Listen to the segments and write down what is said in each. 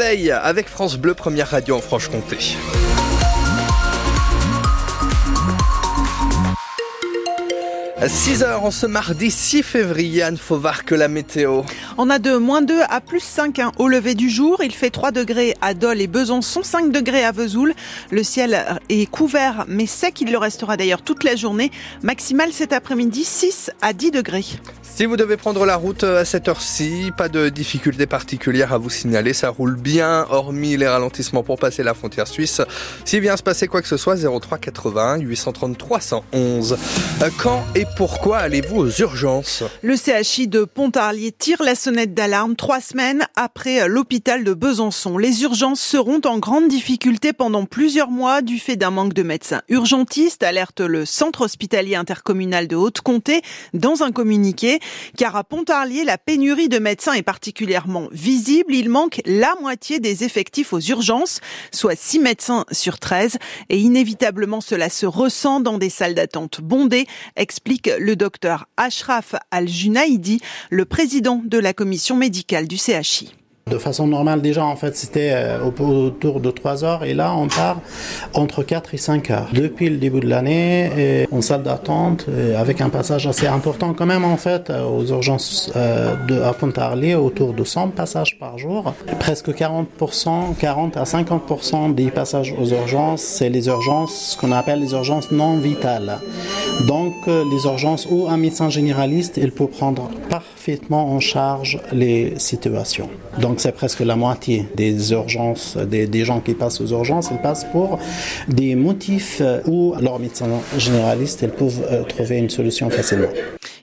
avec France Bleu, première radio en Franche-Comté. 6 heures en ce mardi 6 février, Anne voir que la météo. On a de moins 2 à plus 5 hein, au lever du jour. Il fait 3 degrés à Dole et Besançon, 5 degrés à Vesoul. Le ciel est couvert mais sec. Il le restera d'ailleurs toute la journée. Maximal cet après-midi 6 à 10 degrés. Si vous devez prendre la route à cette heure-ci, pas de difficultés particulières à vous signaler. Ça roule bien, hormis les ralentissements pour passer la frontière suisse. S'il vient se passer quoi que ce soit, 03 81 830 311. Quand et pourquoi allez-vous aux urgences? Le CHI de Pontarlier tire la sonnette d'alarme trois semaines après l'hôpital de Besançon. Les urgences seront en grande difficulté pendant plusieurs mois du fait d'un manque de médecins urgentistes, alerte le centre hospitalier intercommunal de Haute-Comté dans un communiqué car à Pontarlier, la pénurie de médecins est particulièrement visible. Il manque la moitié des effectifs aux urgences, soit 6 médecins sur 13, et inévitablement cela se ressent dans des salles d'attente bondées, explique le docteur Ashraf Al-Junaidi, le président de la commission médicale du CHI. De façon normale, déjà, en fait, c'était euh, autour de 3 heures et là, on part entre 4 et 5 heures. Depuis le début de l'année, en salle d'attente, avec un passage assez important quand même, en fait, euh, aux urgences euh, de, à Pontarlier, autour de 100 passages par jour. Presque 40%, 40 à 50% des passages aux urgences, c'est les urgences, ce qu'on appelle les urgences non vitales. Donc, les urgences où un médecin généraliste, il peut prendre parfaitement en charge les situations. Donc, c'est presque la moitié des urgences, des, gens qui passent aux urgences, ils passent pour des motifs où leurs médecins généralistes ils peuvent euh, trouver une solution facilement.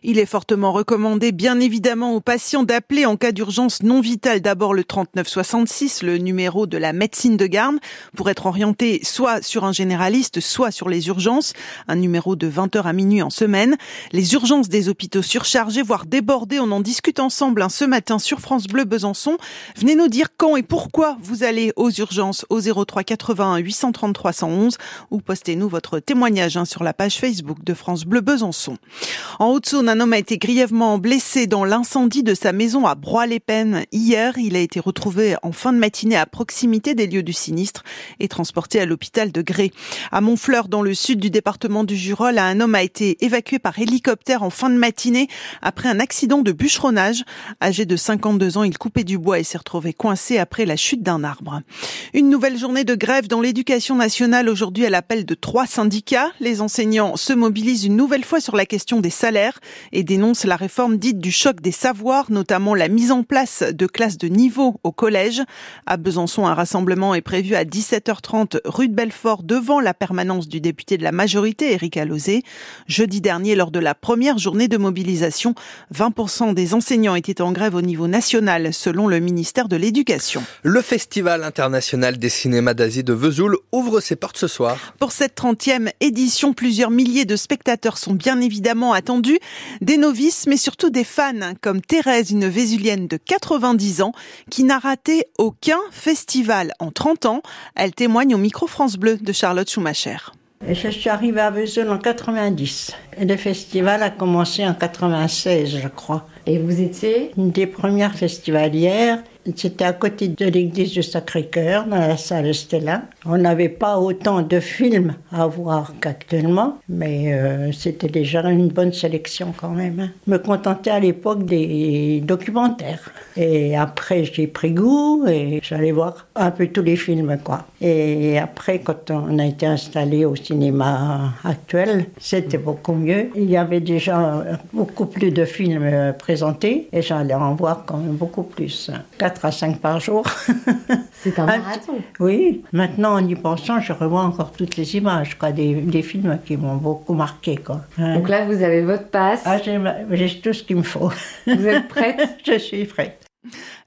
Il est fortement recommandé, bien évidemment, aux patients d'appeler en cas d'urgence non vitale d'abord le 3966, le numéro de la médecine de garde, pour être orienté soit sur un généraliste, soit sur les urgences, un numéro de 20h à minuit en semaine. Les urgences des hôpitaux surchargés, voire débordés, on en discute ensemble hein, ce matin sur France Bleu Besançon. Venez nous dire quand et pourquoi vous allez aux urgences au 03 81 833 111 ou postez-nous votre témoignage hein, sur la page Facebook de France Bleu Besançon. En Haute-Saône, un homme a été grièvement blessé dans l'incendie de sa maison à Broye-les-Peines. Hier, il a été retrouvé en fin de matinée à proximité des lieux du sinistre et transporté à l'hôpital de Gré. À Montfleur, dans le sud du département du Jura, un homme a été évacué par hélicoptère en fin de matinée après un accident de bûcheronnage. Âgé de 52 ans, il coupait du bois et s'est retrouvé coincé après la chute d'un arbre. Une nouvelle journée de grève dans l'éducation nationale aujourd'hui à l'appel de trois syndicats. Les enseignants se mobilisent une nouvelle fois sur la question des salaires et dénonce la réforme dite du choc des savoirs, notamment la mise en place de classes de niveau au collège. À Besançon, un rassemblement est prévu à 17h30 rue de Belfort devant la permanence du député de la majorité, Éric Alauzet. Jeudi dernier, lors de la première journée de mobilisation, 20% des enseignants étaient en grève au niveau national, selon le ministère de l'Éducation. Le Festival international des cinémas d'Asie de Vesoul ouvre ses portes ce soir. Pour cette 30e édition, plusieurs milliers de spectateurs sont bien évidemment attendus des novices, mais surtout des fans, comme Thérèse, une Vésulienne de 90 ans, qui n'a raté aucun festival en 30 ans. Elle témoigne au micro France Bleu de Charlotte Schumacher. Je suis arrivée à Vesoul en 90. Et le festival a commencé en 96, je crois. Et vous étiez Une des premières festivalières. C'était à côté de l'église du Sacré-Cœur, dans la salle Stella. On n'avait pas autant de films à voir qu'actuellement, mais euh, c'était déjà une bonne sélection quand même. Hein. Me contentais à l'époque des documentaires. Et après, j'ai pris goût et j'allais voir un peu tous les films, quoi. Et après, quand on a été installé au cinéma actuel, c'était beaucoup mieux. Il y avait déjà beaucoup plus de films euh, présentés et j'allais en voir quand même beaucoup plus. 4 à 5 par jour. C'est un marathon. Oui, maintenant en y pensant, je revois encore toutes les images, quoi, des, des films qui m'ont beaucoup marqué. Quoi. Donc là, vous avez votre passe. Ah, j'ai tout ce qu'il me faut. Vous êtes prête Je suis prête.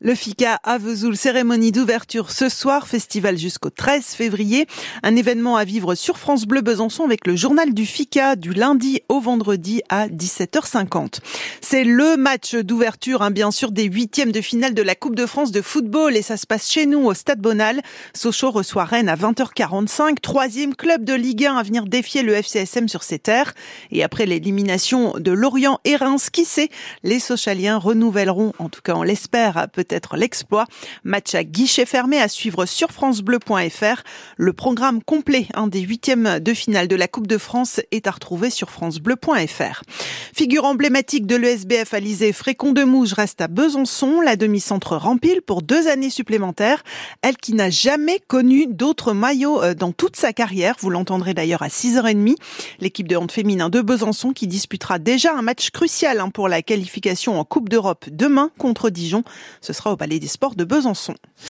Le FICA à Vesoul, cérémonie d'ouverture ce soir, festival jusqu'au 13 février. Un événement à vivre sur France Bleu Besançon avec le journal du FICA du lundi au vendredi à 17h50. C'est le match d'ouverture, hein, bien sûr, des huitièmes de finale de la Coupe de France de football et ça se passe chez nous au Stade Bonal. Sochaux reçoit Rennes à 20h45, troisième club de Ligue 1 à venir défier le FCSM sur ses terres. Et après l'élimination de Lorient et Reims, qui sait, les Sochaliens renouvelleront, en tout cas on l'espère, faire peut-être l'exploit. Match à guichet fermé à suivre sur francebleu.fr. Le programme complet un des huitièmes de finale de la Coupe de France est à retrouver sur francebleu.fr. Figure emblématique de l'ESBF Alizé, Frécon de Mouge reste à Besançon. La demi-centre rempile pour deux années supplémentaires. Elle qui n'a jamais connu d'autres maillots euh, dans toute sa carrière. Vous l'entendrez d'ailleurs à 6h30. L'équipe de hand féminin de Besançon qui disputera déjà un match crucial hein, pour la qualification en Coupe d'Europe demain contre Dijon. Ce sera au Palais des Sports de Besançon.